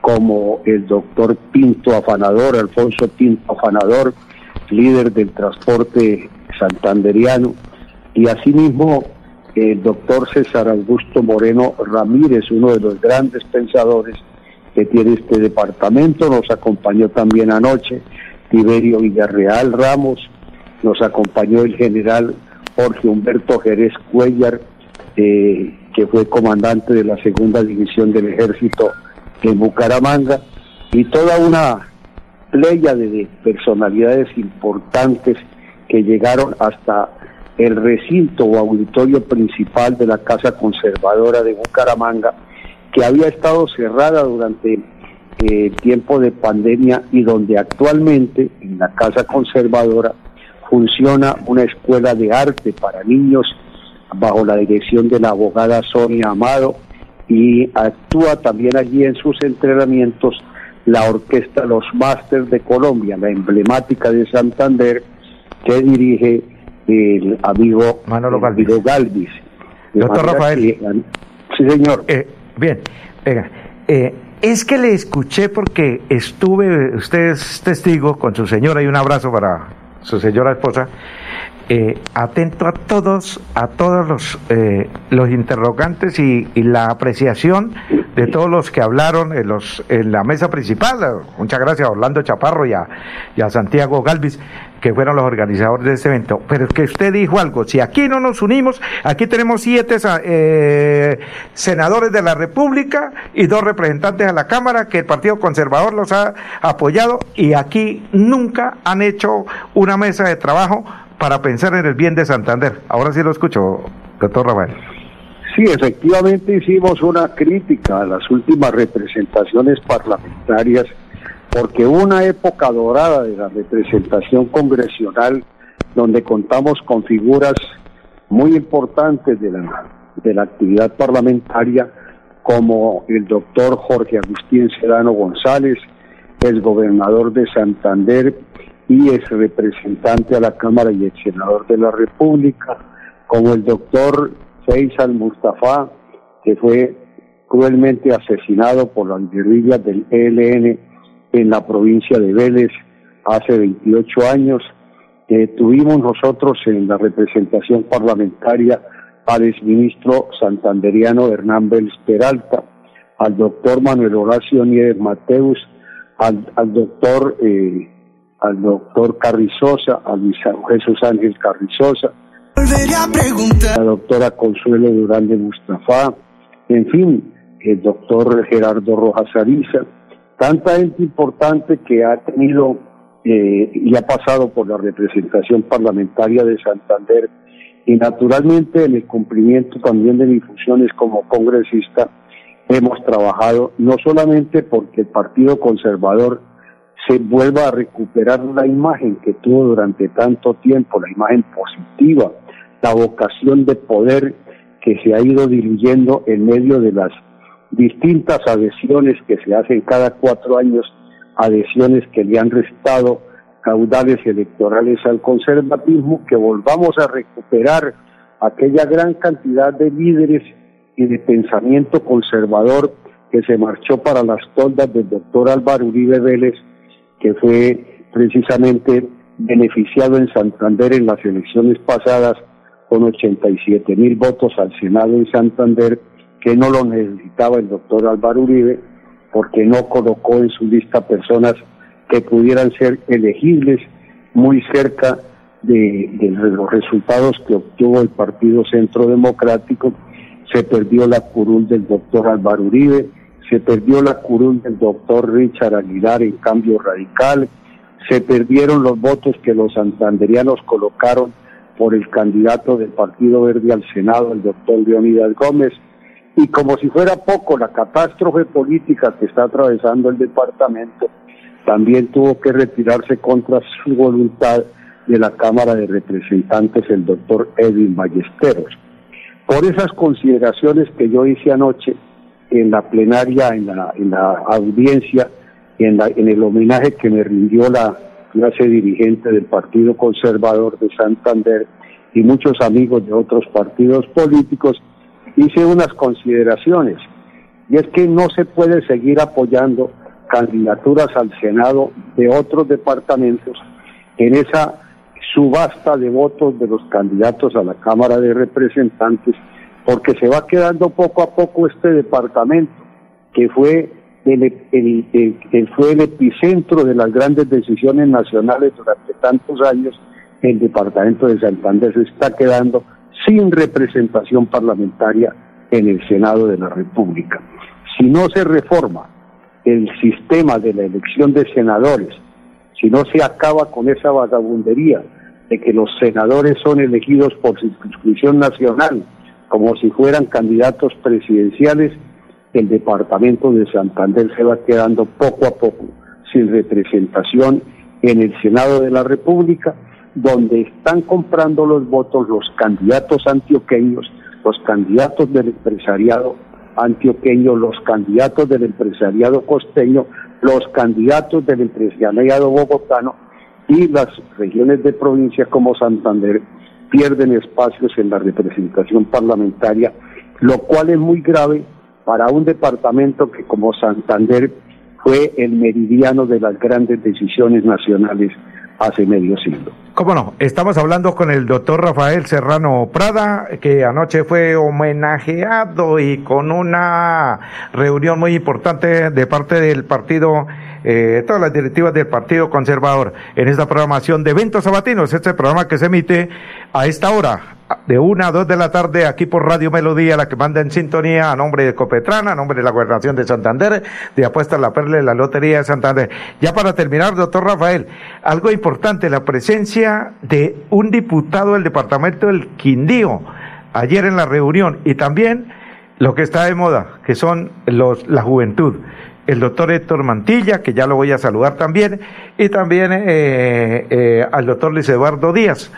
como el doctor Pinto Afanador, Alfonso Pinto Afanador, líder del transporte santanderiano, y asimismo el doctor César Augusto Moreno Ramírez, uno de los grandes pensadores que tiene este departamento, nos acompañó también anoche Tiberio Villarreal Ramos, nos acompañó el general Jorge Humberto Jerez Cuellar, eh, que fue comandante de la segunda división del ejército en Bucaramanga, y toda una playa de personalidades importantes que llegaron hasta el recinto o auditorio principal de la Casa Conservadora de Bucaramanga, que había estado cerrada durante eh, tiempo de pandemia y donde actualmente en la Casa Conservadora funciona una escuela de arte para niños bajo la dirección de la abogada Sonia Amado y actúa también allí en sus entrenamientos la orquesta Los Masters de Colombia, la emblemática de Santander, que dirige el amigo Manolo Galvis. Doctor Rafael. sí, señor. Eh, bien, venga. Eh, es que le escuché porque estuve, usted es testigo con su señora y un abrazo para su señora esposa, eh, atento a todos, a todos los, eh, los interrogantes y, la apreciación de todos los que hablaron en, los, en la mesa principal. Muchas gracias a Orlando Chaparro y a, y a Santiago Galvis, que fueron los organizadores de este evento. Pero es que usted dijo algo, si aquí no nos unimos, aquí tenemos siete eh, senadores de la República y dos representantes a la Cámara, que el Partido Conservador los ha apoyado y aquí nunca han hecho una mesa de trabajo para pensar en el bien de Santander. Ahora sí lo escucho, doctor Rafael. Sí, efectivamente hicimos una crítica a las últimas representaciones parlamentarias porque una época dorada de la representación congresional donde contamos con figuras muy importantes de la, de la actividad parlamentaria como el doctor Jorge Agustín Sedano González, el gobernador de Santander, y es representante a la Cámara y el senador de la República, como el doctor Faisal Mustafa, que fue cruelmente asesinado por las guerrillas del ELN en la provincia de Vélez hace 28 años. Eh, tuvimos nosotros en la representación parlamentaria al exministro santanderiano Hernán Vélez Peralta, al doctor Manuel Horacio Nieves Mateus, al, al doctor eh, al doctor Carrizosa, a Luis Jesús Ángel Carrizosa, a la doctora Consuelo Durán de Mustafa, en fin, el doctor Gerardo Rojas Ariza, tanta gente importante que ha tenido eh, y ha pasado por la representación parlamentaria de Santander y naturalmente en el cumplimiento también de mis funciones como congresista hemos trabajado no solamente porque el Partido Conservador se vuelva a recuperar la imagen que tuvo durante tanto tiempo, la imagen positiva, la vocación de poder que se ha ido diluyendo en medio de las distintas adhesiones que se hacen cada cuatro años, adhesiones que le han restado caudales electorales al conservatismo, que volvamos a recuperar aquella gran cantidad de líderes y de pensamiento conservador que se marchó para las toldas del doctor Álvaro Uribe Vélez que fue precisamente beneficiado en Santander en las elecciones pasadas con 87 mil votos al Senado en Santander, que no lo necesitaba el doctor Álvaro Uribe, porque no colocó en su lista personas que pudieran ser elegibles muy cerca de, los resultados que obtuvo el Partido Centro Democrático, se perdió la curul del doctor Álvaro Uribe, se perdió la curul del doctor Richard Aguilar en cambio radical, se perdieron los votos que los santanderianos colocaron por el candidato del Partido Verde al Senado, el doctor Leonidas Gómez, y como si fuera poco la catástrofe política que está atravesando el departamento, también tuvo que retirarse contra su voluntad de la Cámara de Representantes el doctor Edwin Ballesteros. Por esas consideraciones que yo hice anoche en la plenaria, en la, en audiencia, en, la, en el homenaje que me rindió la clase dirigente del Partido Conservador de Santander y muchos amigos de otros partidos políticos, hice unas consideraciones. Y es que no se puede seguir apoyando candidaturas al Senado de otros departamentos en esa subasta de votos de los candidatos a la Cámara de Representantes, porque se va quedando poco a poco este departamento, que fue el, fue el epicentro de las grandes decisiones nacionales durante tantos años, el departamento de Santander se está quedando sin representación parlamentaria en el Senado de la República. Si no se reforma el sistema de la elección de senadores, si no se acaba con esa vagabundería de que los senadores son elegidos por circunscripción nacional, como si fueran candidatos presidenciales, el departamento de Santander se va quedando poco a poco sin representación en el Senado de la República, donde están comprando los votos los candidatos antioqueños, los candidatos del empresariado antioqueño, los candidatos del empresariado costeño, los candidatos del empresariado bogotano y las regiones de provincia como Santander pierden espacios en la representación parlamentaria, lo cual es muy grave para un departamento que como Santander fue el meridiano de las grandes decisiones nacionales hace medio siglo. ¿Cómo no? Estamos hablando con el doctor Rafael Serrano Prada, que anoche fue homenajeado y con una reunión muy importante de parte del partido, eh, todas las directivas del Partido Conservador en esta programación de eventos sabatinos, este programa que se emite a esta hora, de una a dos de la tarde aquí por Radio Melodía, la que manda en sintonía a nombre de Copetrana, a nombre de la Gobernación de Santander, de Apuesta La Perla de la Lotería de Santander. Ya para terminar, doctor Rafael, algo importante, la presencia de un diputado del departamento del Quindío ayer en la reunión y también lo que está de moda, que son los, la juventud el doctor Héctor Mantilla, que ya lo voy a saludar también, y también eh, eh, al doctor Luis Eduardo Díaz.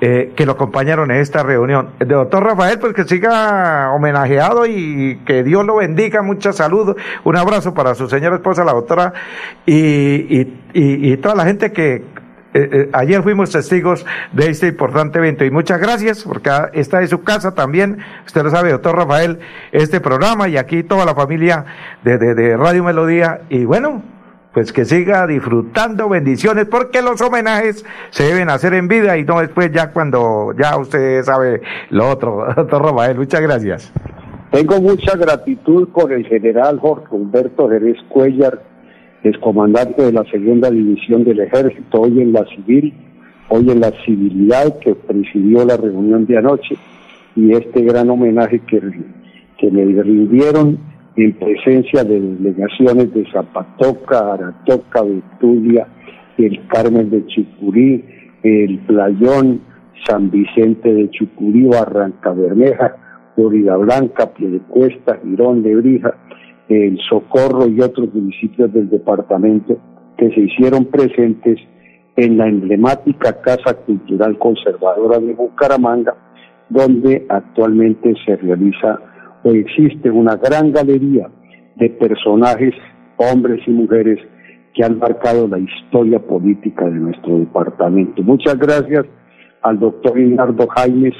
Eh, que lo acompañaron en esta reunión. El doctor Rafael, pues que siga homenajeado y que Dios lo bendiga, mucha salud, un abrazo para su señora esposa, la doctora, y, y, toda la gente que eh, eh, ayer fuimos testigos de este importante evento y muchas gracias porque está de su casa también, usted lo sabe, doctor Rafael, este programa y aquí toda la familia de, de Radio Melodía y bueno, pues que siga disfrutando bendiciones, porque los homenajes se deben hacer en vida y no después ya cuando ya usted sabe lo otro. Doctor Rafael, muchas gracias. Tengo mucha gratitud por el general Jorge Humberto Jerez Cuellar, comandante de la segunda división del ejército, hoy en la civil, hoy en la civilidad que presidió la reunión de anoche y este gran homenaje que, que me rindieron en presencia de delegaciones de Zapatoca, Aratoca, Betulia, el Carmen de Chucurí, el Playón, San Vicente de Chucurí, Barranca Bermeja, Florida Blanca, Piedecuesta, Girón, Lebrija, el Socorro y otros municipios del departamento que se hicieron presentes en la emblemática Casa Cultural Conservadora de Bucaramanga, donde actualmente se realiza existe una gran galería de personajes, hombres y mujeres, que han marcado la historia política de nuestro departamento. Muchas gracias al doctor Leonardo Jaimes,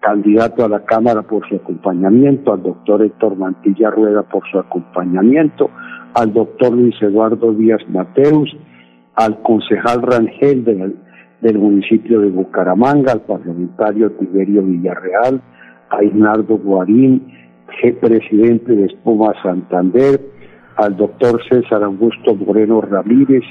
candidato a la Cámara por su acompañamiento, al doctor Héctor Mantilla Rueda por su acompañamiento, al doctor Luis Eduardo Díaz Mateus, al concejal Rangel del, del municipio de Bucaramanga, al parlamentario Tiberio Villarreal, a Inardo Guarín, presidente de Espuma Santander, al doctor César Augusto Moreno Ramírez,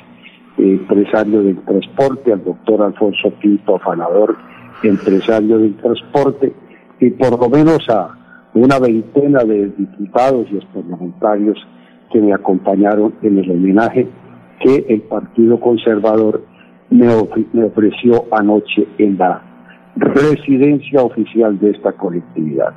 empresario del transporte, al doctor Alfonso Pinto Afanador, empresario del transporte, y por lo menos a una veintena de diputados y parlamentarios que me acompañaron en el homenaje que el Partido Conservador me, ofreció anoche en la residencia oficial de esta colectividad.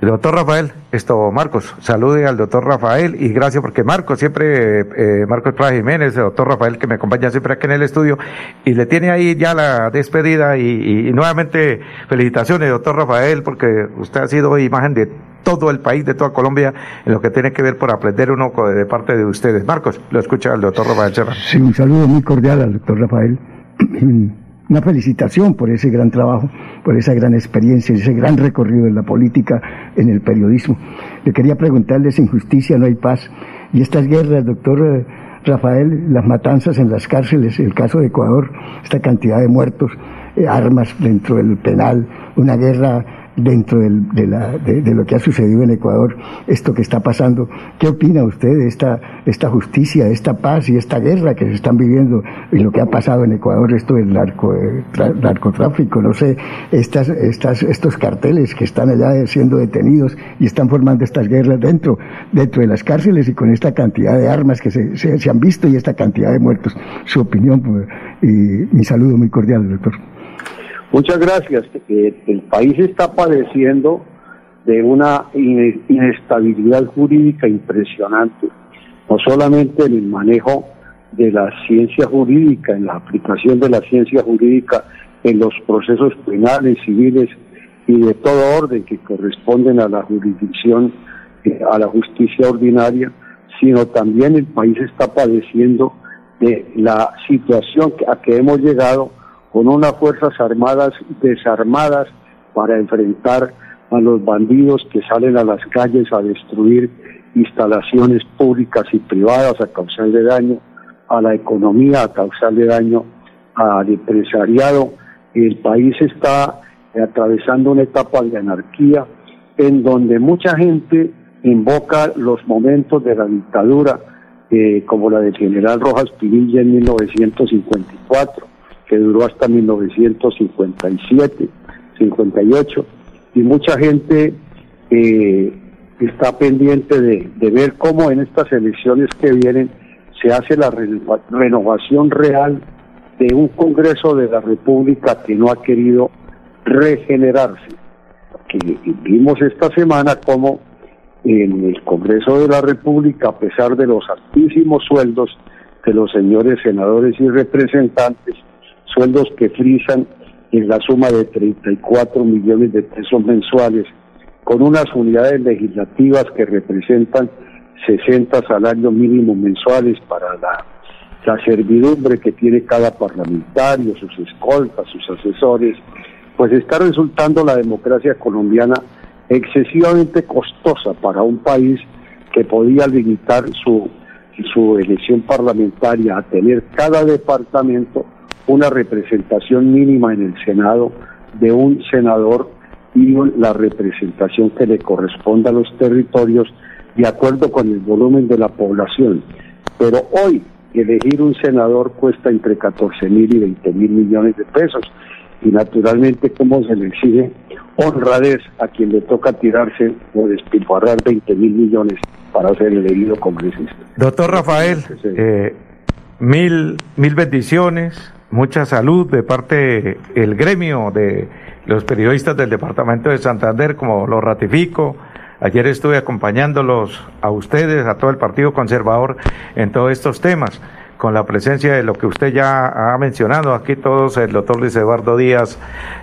Doctor Rafael, esto Marcos, salude al doctor Rafael y gracias porque Marcos siempre, eh, Marcos Prada Jiménez, el doctor Rafael que me acompaña siempre aquí en el estudio y le tiene ahí ya la despedida y, nuevamente felicitaciones doctor Rafael porque usted ha sido imagen de todo el país, de toda Colombia en lo que tiene que ver por aprender uno de parte de ustedes. Marcos, lo escucha el doctor Rafael. Sí, un saludo muy cordial al doctor Rafael. una felicitación por ese gran trabajo, por esa gran experiencia, ese gran recorrido en la política, en el periodismo. Le quería preguntarle, sin justicia no hay paz. Y estas guerras, doctor eh, Rafael, las matanzas en las cárceles, el caso de Ecuador, esta cantidad de muertos, eh, armas dentro del penal, una guerra dentro de, la, de, lo que ha sucedido en Ecuador, esto que está pasando. ¿Qué opina usted de esta, justicia, de esta paz y esta guerra que se están viviendo y lo que ha pasado en Ecuador, esto del narco, eh, narcotráfico, no sé, estas, estas, estos carteles que están allá siendo detenidos y están formando estas guerras dentro, dentro de las cárceles y con esta cantidad de armas que se, se, han visto y esta cantidad de muertos? Su opinión pues, y mi saludo muy cordial, doctor. Muchas gracias. El país está padeciendo de una inestabilidad jurídica impresionante, no solamente en el manejo de la ciencia jurídica, en la aplicación de la ciencia jurídica en los procesos penales, civiles y de todo orden que corresponden a la jurisdicción, eh, a la justicia ordinaria, sino también el país está padeciendo de la situación a que hemos llegado con unas fuerzas armadas desarmadas para enfrentar a los bandidos que salen a las calles a destruir instalaciones públicas y privadas, a causarle daño a la economía, a causarle daño al empresariado. El país está atravesando una etapa de anarquía en donde mucha gente invoca los momentos de la dictadura, eh, como la del general Rojas Pinilla en 1954 que duró hasta 1957, 58, y mucha gente eh, está pendiente de, ver cómo en estas elecciones que vienen se hace la renovación real de un Congreso de la República que no ha querido regenerarse. Vimos esta semana cómo en el Congreso de la República, a pesar de los altísimos sueldos de los señores senadores y representantes, sueldos que frisan en la suma de 34 millones de pesos mensuales, con unas unidades legislativas que representan 60 salarios mínimos mensuales para la, servidumbre que tiene cada parlamentario, sus escoltas, sus asesores, pues está resultando la democracia colombiana excesivamente costosa para un país que podía limitar su elección parlamentaria a tener cada departamento una representación mínima en el Senado de un senador y la representación que le corresponda a los territorios de acuerdo con el volumen de la población. Pero hoy elegir un senador cuesta entre 14 mil y 20 mil millones de pesos y naturalmente como se le exige honradez a quien le toca tirarse o despilfarrar 20 mil millones para ser elegido congresista. Doctor Rafael, eh, mil, mil bendiciones, mucha salud de parte del gremio de los periodistas del departamento de Santander, como lo ratifico. Ayer estuve acompañándolos a ustedes, a todo el Partido Conservador, en todos estos temas con la presencia de lo que usted ya ha mencionado aquí todos, el doctor Luis Eduardo Díaz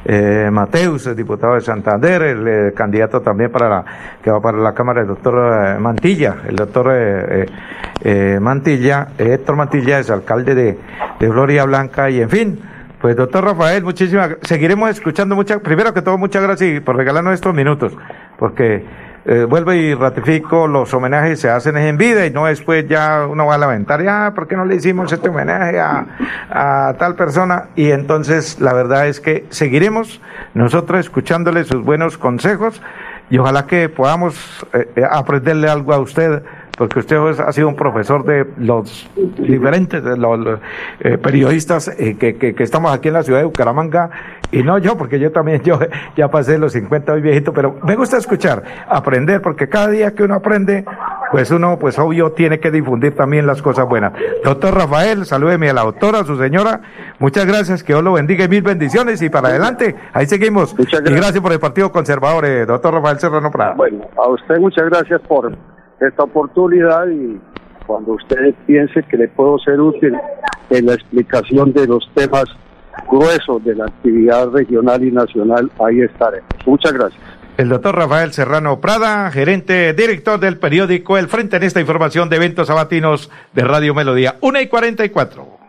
eh, Mateus, el diputado de Santander, el, eh, candidato también para la, que va para la Cámara, el doctor eh, Mantilla, el doctor eh, Mantilla, Héctor Mantilla es alcalde de, de Gloria Blanca y en fin, pues doctor Rafael, muchísimas, seguiremos escuchando muchas, primero que todo muchas gracias por regalarnos estos minutos, porque eh, vuelvo y ratifico, los homenajes se hacen en vida y no después ya uno va a lamentar, ya, ¿por qué no le hicimos este homenaje a, tal persona? Y entonces la verdad es que seguiremos nosotros escuchándole sus buenos consejos y ojalá que podamos eh, eh, aprenderle algo a usted porque usted ha sido un profesor de los diferentes de los, eh, periodistas eh, que, que, que, estamos aquí en la ciudad de Bucaramanga, y no yo, porque yo también, yo ya pasé los 50 hoy viejito, pero me gusta escuchar, aprender, porque cada día que uno aprende, pues uno, pues obvio, tiene que difundir también las cosas buenas. Doctor Rafael, salúdeme a la doctora, a su señora, muchas gracias, que Dios lo bendiga y mil bendiciones, y para adelante, ahí seguimos. Muchas gracias. Y gracias por el Partido Conservador, eh, doctor Rafael Serrano Prada. Bueno, a usted muchas gracias por esta oportunidad y cuando usted piense que le puedo ser útil en la explicación de los temas gruesos de la actividad regional y nacional, ahí estaremos. Muchas gracias. El doctor Rafael Serrano Prada, gerente director del periódico El Frente en esta información de eventos sabatinos de Radio Melodía. Una y cuarenta y cuatro.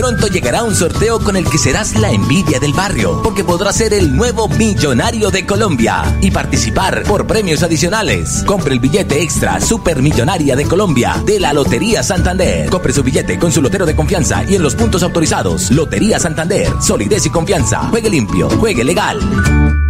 Pronto llegará un sorteo con el que serás la envidia del barrio, porque podrás ser el nuevo millonario de Colombia y participar por premios adicionales. Compre el billete extra Supermillonaria de Colombia de la Lotería Santander. Compre su billete con su lotero de confianza y en los puntos autorizados. Lotería Santander, solidez y confianza. Juegue limpio, juegue legal.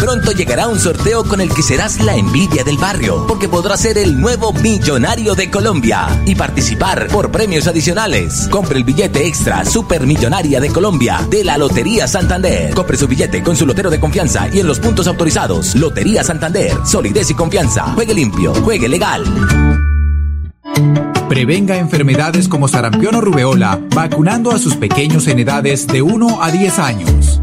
Pronto llegará un sorteo con el que serás la envidia del barrio, porque podrás ser el nuevo millonario de Colombia y participar por premios adicionales. Compre el billete extra Supermillonaria de Colombia de la Lotería Santander. Compre su billete con su lotero de confianza y en los puntos autorizados. Lotería Santander, solidez y confianza. Juegue limpio, juegue legal. Prevenga enfermedades como sarampión o rubeola vacunando a sus pequeños en edades de 1 a 10 años.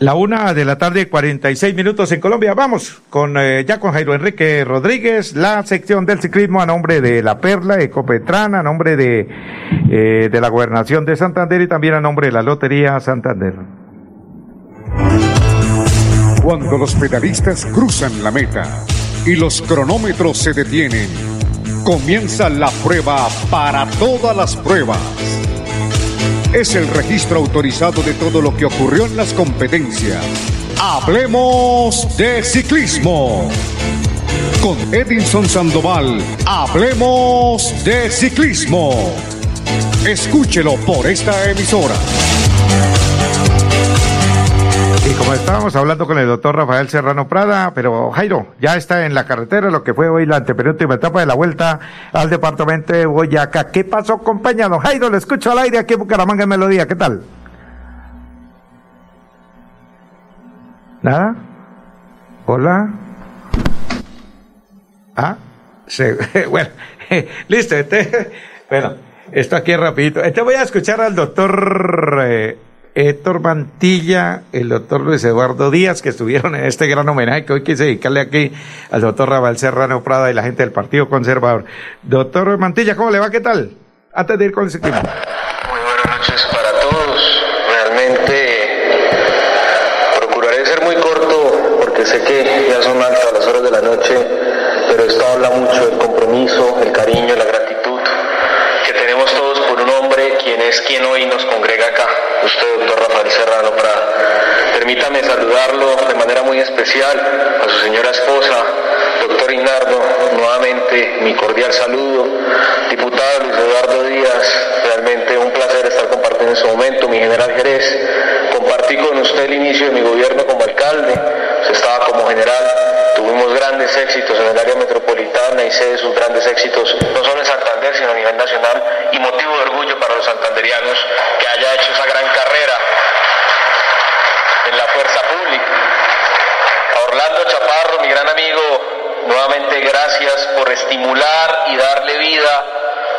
La una de la tarde, 46 minutos en Colombia. Vamos con eh, ya con Jairo Enrique Rodríguez, la sección del ciclismo a nombre de La Perla, Ecopetrana, a nombre de, eh, de la Gobernación de Santander y también a nombre de la Lotería Santander. Cuando los pedalistas cruzan la meta y los cronómetros se detienen, comienza la prueba para todas las pruebas es el registro autorizado de todo lo que ocurrió en las competencias. Hablemos de ciclismo. Con Edinson Sandoval, hablemos de ciclismo. Escúchelo por esta emisora. Y como estábamos hablando con el doctor Rafael Serrano Prada, pero Jairo, ya está en la carretera lo que fue hoy la antepenúltima etapa de la vuelta al departamento de Boyacá. ¿Qué pasó, compañero? Jairo, le escucho al aire aquí en Bucaramanga en Melodía, ¿qué tal? ¿Nada? ¿Hola? ¿Ah? Sí, bueno, listo, este, bueno, esto aquí es rapidito. Este voy a escuchar al doctor... Eh, Héctor Mantilla, el doctor Luis Eduardo Díaz, que estuvieron en este gran homenaje que hoy quise dedicarle aquí al doctor Rafael Serrano Prada y la gente del Partido Conservador. Doctor Mantilla, ¿cómo le va? ¿Qué tal? Antes de ir con el ciclismo. Muy buenas noches para todos. Realmente procuraré ser muy corto porque sé que ya son altas las horas de la noche, pero esto habla mucho del compromiso, el cariño, la gratitud que tenemos todos por un hombre quien es quien hoy nos congrega acá usted, doctor Rafael Serrano, para permítame saludarlo de manera muy especial a su señora esposa, doctor Inardo, nuevamente mi cordial saludo. Diputado Luis Eduardo Díaz, realmente un placer estar compartiendo en este momento, mi general Jerez. Compartí con usted el inicio de mi gobierno como alcalde, usted estaba como general, tuvimos grandes éxitos en el área metropolitana y sé de sus grandes éxitos, no solo en Santander, sino a nivel nacional, y motivo de orgullo para los santanderianos que haya hecho esa gran carrera en la fuerza pública. A Orlando Chaparro, mi gran amigo, nuevamente gracias por estimular y darle vida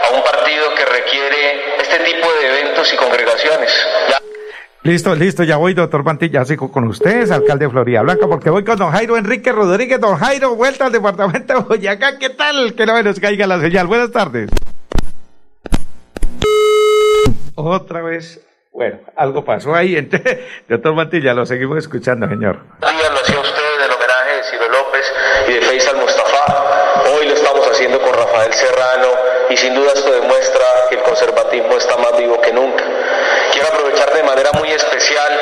a un partido que requiere este tipo de eventos y congregaciones. Listo, listo, ya voy, doctor Mantilla, sigo con ustedes, alcalde de Florida Blanca, porque voy con don Jairo Enrique Rodríguez. Don Jairo, vuelta al departamento de Boyacá, ¿qué tal? Que no me nos caiga la señal. Buenas tardes. Otra vez. Bueno, algo pasó ahí. Entonces, doctor Mantilla, lo seguimos escuchando, señor. Día lo hacía usted del homenaje de Ciro López y de Faisal Mustafa. Hoy lo estamos haciendo con Rafael Serrano y sin duda esto demuestra que el conservatismo está más vivo que nunca. Quiero aprovechar de manera muy especial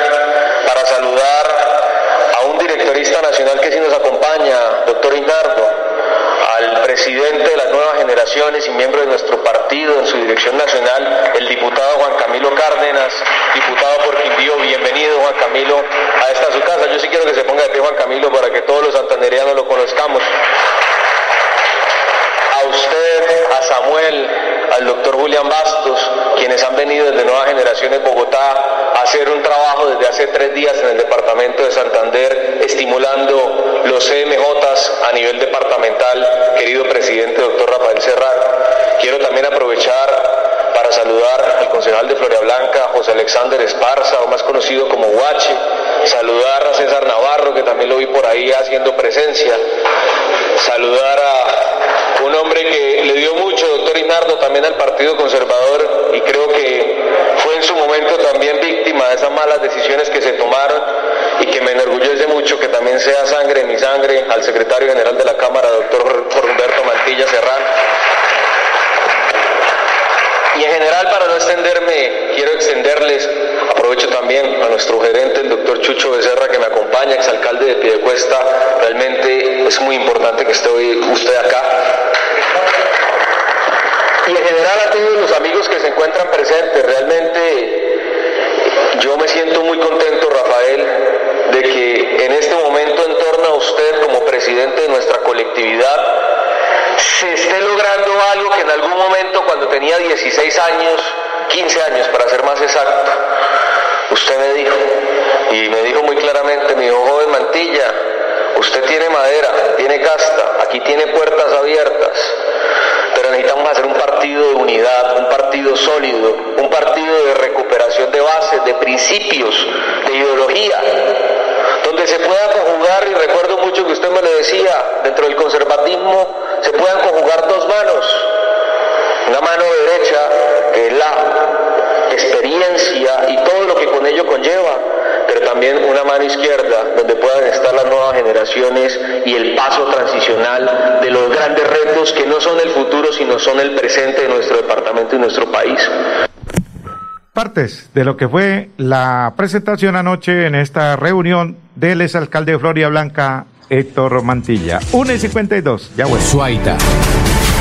para saludar a un directorista nacional que sí nos acompaña, doctor Inardo, presidente de las nuevas generaciones y miembro de nuestro partido en su dirección nacional, el diputado Juan Camilo Cárdenas, diputado por Quindío, bienvenido Juan Camilo a esta su casa. Yo sí quiero que se ponga de pie Juan Camilo para que todos los santanderianos lo conozcamos a Samuel, al doctor Julián Bastos, quienes han venido desde Nuevas Generaciones Bogotá a hacer un trabajo desde hace tres días en el departamento de Santander, estimulando los CMJs a nivel departamental, querido presidente doctor Rafael Serrar. Quiero también aprovechar para saludar al concejal de Floria Blanca, José Alexander Esparza, o más conocido como Huache, saludar a César Navarro, que también lo vi por ahí haciendo presencia, saludar a un hombre que le dio mucho, doctor Inardo, también al Partido Conservador, y creo que fue en su momento también víctima de esas malas decisiones que se tomaron y que me enorgullece mucho que también sea sangre mi sangre, al secretario general de la Cámara, doctor Humberto Mantilla Serrano. Y en general, para no extenderme, quiero extenderles, aprovecho también a nuestro gerente, el doctor Chucho Becerra, que me acompaña, exalcalde de Piedecuesta. Realmente es muy importante que esté hoy usted acá. Y en general a todos los amigos que se encuentran presentes, realmente yo me siento muy contento, Rafael, de que en este momento en torno a usted como presidente de nuestra colectividad, se esté logrando algo que en algún momento cuando tenía 16 años, 15 años para ser más exacto, usted me dijo, y me dijo muy claramente, mi hijo joven Mantilla, usted tiene madera, tiene casta, aquí tiene puertas abiertas, pero necesitamos hacer un partido de unidad, un partido sólido, un partido de recuperación de bases, de principios, de ideología, donde se pueda conjugar, y recuerdo mucho que usted me lo decía, dentro del conservatismo se puedan conjugar dos manos, una mano derecha, que es la experiencia y todo lo que con ello conlleva, pero también una mano izquierda donde puedan estar las nuevas generaciones y el paso transicional de los grandes retos que no son el futuro, sino son el presente de nuestro departamento y nuestro país. Partes de lo que fue la presentación anoche en esta reunión del exalcalde de Floria Blanca, Héctor Mantilla. 1 y 52, ya bueno. Suaita.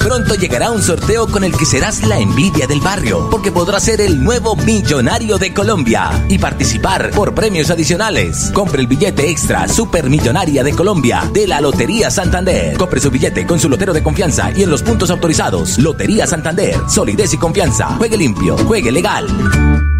Pronto llegará un sorteo con el que serás la envidia del barrio, porque podrás ser el nuevo millonario de Colombia y participar por premios adicionales. Compre el billete extra Supermillonaria de Colombia de la Lotería Santander. Compre su billete con su lotero de confianza y en los puntos autorizados. Lotería Santander, solidez y confianza. Juegue limpio, juegue legal.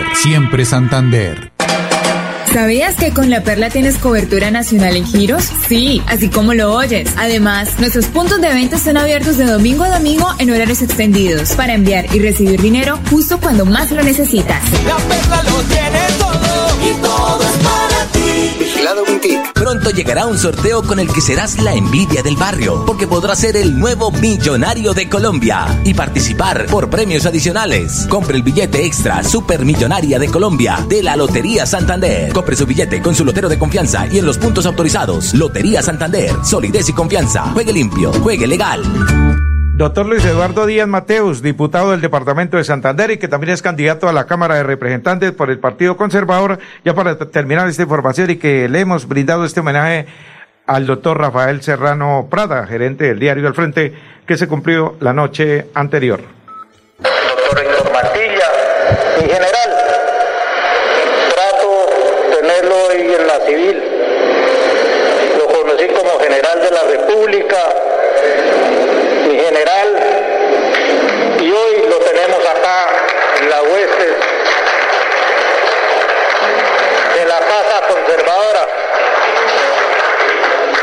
siempre Santander. ¿Sabías que con La Perla tienes cobertura nacional en giros? Sí, así como lo oyes. Además, nuestros puntos de venta están abiertos de domingo a domingo en horarios extendidos para enviar y recibir dinero justo cuando más lo necesitas. La perla lo tiene todo y todo es. Pronto llegará un sorteo con el que serás la envidia del barrio, porque podrás ser el nuevo millonario de Colombia y participar por premios adicionales. Compre el billete extra Supermillonaria de Colombia de la Lotería Santander. Compre su billete con su lotero de confianza y en los puntos autorizados. Lotería Santander, solidez y confianza. Juegue limpio, juegue legal. Doctor Luis Eduardo Díaz Mateus, diputado del Departamento de Santander y que también es candidato a la Cámara de Representantes por el Partido Conservador, ya para terminar esta información y que le hemos brindado este homenaje al doctor Rafael Serrano Prada, gerente del diario El Frente, que se cumplió la noche anterior. Doctor Héctor Martilla, en general, trato tenerlo hoy en la civil. Lo conocí como general de la República, tenemos acá en la hueste de la Casa Conservadora,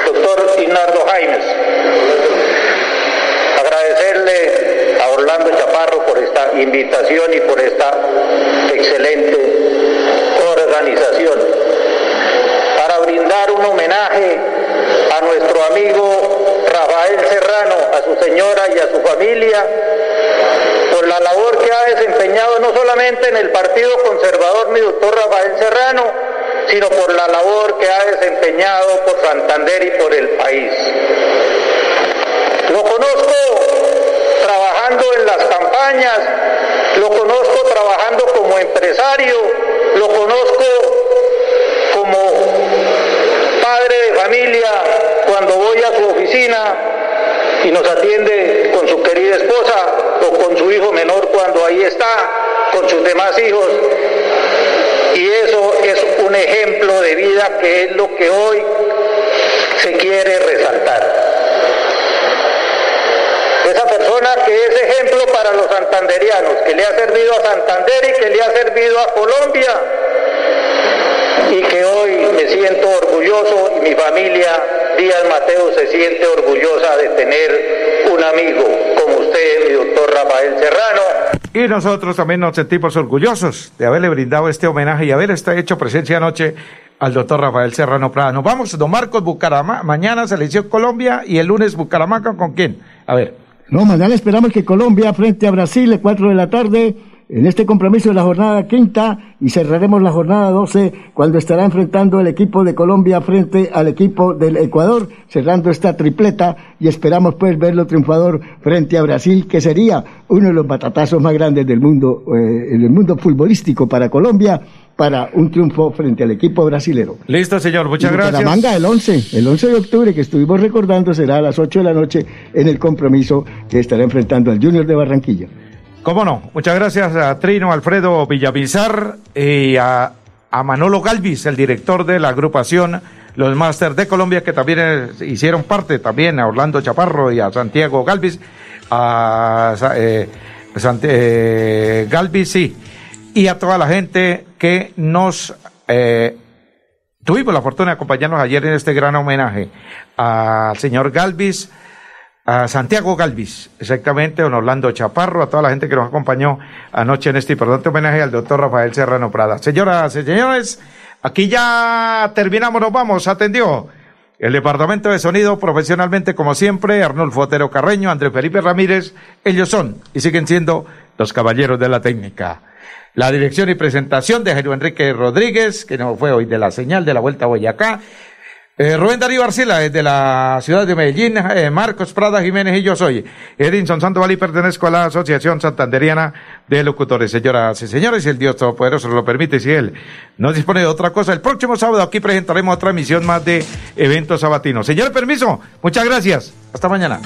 doctor Inardo Jaimes. Agradecerle a Orlando Chaparro por esta invitación y por esta excelente organización para brindar un homenaje a nuestro amigo Rafael Serrano, a su señora y a su familia, por la labor que ha desempeñado no solamente en el Partido Conservador mi doctor Rafael Serrano, sino por la labor que ha desempeñado por Santander y por el país. Lo conozco trabajando en las campañas, lo conozco trabajando como empresario, lo conozco como padre de familia cuando voy a su oficina y nos atiende con su querida esposa o con su hijo menor cuando ahí está, con sus demás hijos. Y eso es un ejemplo de vida que es lo que hoy se quiere resaltar. Esa persona que es ejemplo para los santanderianos, que le ha servido a Santander y que le ha servido a Colombia y que hoy me siento orgulloso y mi familia Díaz Mateo se siente orgullosa de tener un amigo como usted, mi doctor Rafael Serrano. Y nosotros también nos sentimos orgullosos de haberle brindado este homenaje y haber hecho presencia anoche al doctor Rafael Serrano Prada. Nos vamos, don Marcos Bucaramanga, mañana selección Colombia y el lunes Bucaramanga, ¿con quién? A ver. No, mañana esperamos que Colombia frente a Brasil a 4 de la tarde en este compromiso de la jornada quinta y cerraremos la jornada 12 cuando estará enfrentando el equipo de Colombia frente al equipo del Ecuador, cerrando esta tripleta y esperamos pues verlo triunfador frente a Brasil, que sería uno de los batatazos más grandes del mundo, eh, en el mundo futbolístico para Colombia para un triunfo frente al equipo brasilero. Listo, señor, muchas gracias. Bucaramanga el 11, el 11 de octubre que estuvimos recordando será a las 8 de la noche en el compromiso que estará enfrentando al Junior de Barranquilla. ¿Cómo no? Muchas gracias a Trino Alfredo Villavizar y a, Manolo Galvis, el director de la agrupación Los Masters de Colombia, que también hicieron parte, también a Orlando Chaparro y a Santiago Galvis, a eh, eh, Galvis, sí, y a toda la gente que nos eh, tuvimos la fortuna de acompañarnos ayer en este gran homenaje al señor Galvis, a Santiago Galvis, exactamente, don Orlando Chaparro, a toda la gente que nos acompañó anoche en este importante homenaje al doctor Rafael Serrano Prada. Señoras y señores, Aquí ya terminamos, nos vamos, atendió. El departamento de sonido, profesionalmente como siempre, Arnulfo Otero Carreño, Andrés Felipe Ramírez, ellos son y siguen siendo los caballeros de la técnica. La dirección y presentación de Jairo Enrique Rodríguez, que no fue hoy de la señal de la Vuelta a Boyacá. Eh, Rubén Darío Arcila, desde la ciudad de Medellín, eh, Marcos Prada Jiménez y yo soy Edinson Sandoval y pertenezco a la Asociación Santanderiana de Locutores. Señoras y señores, el Dios Todopoderoso lo permite, si Él no dispone de otra cosa, el próximo sábado aquí presentaremos otra emisión más de eventos sabatinos. Señor, permiso, muchas gracias. Hasta mañana.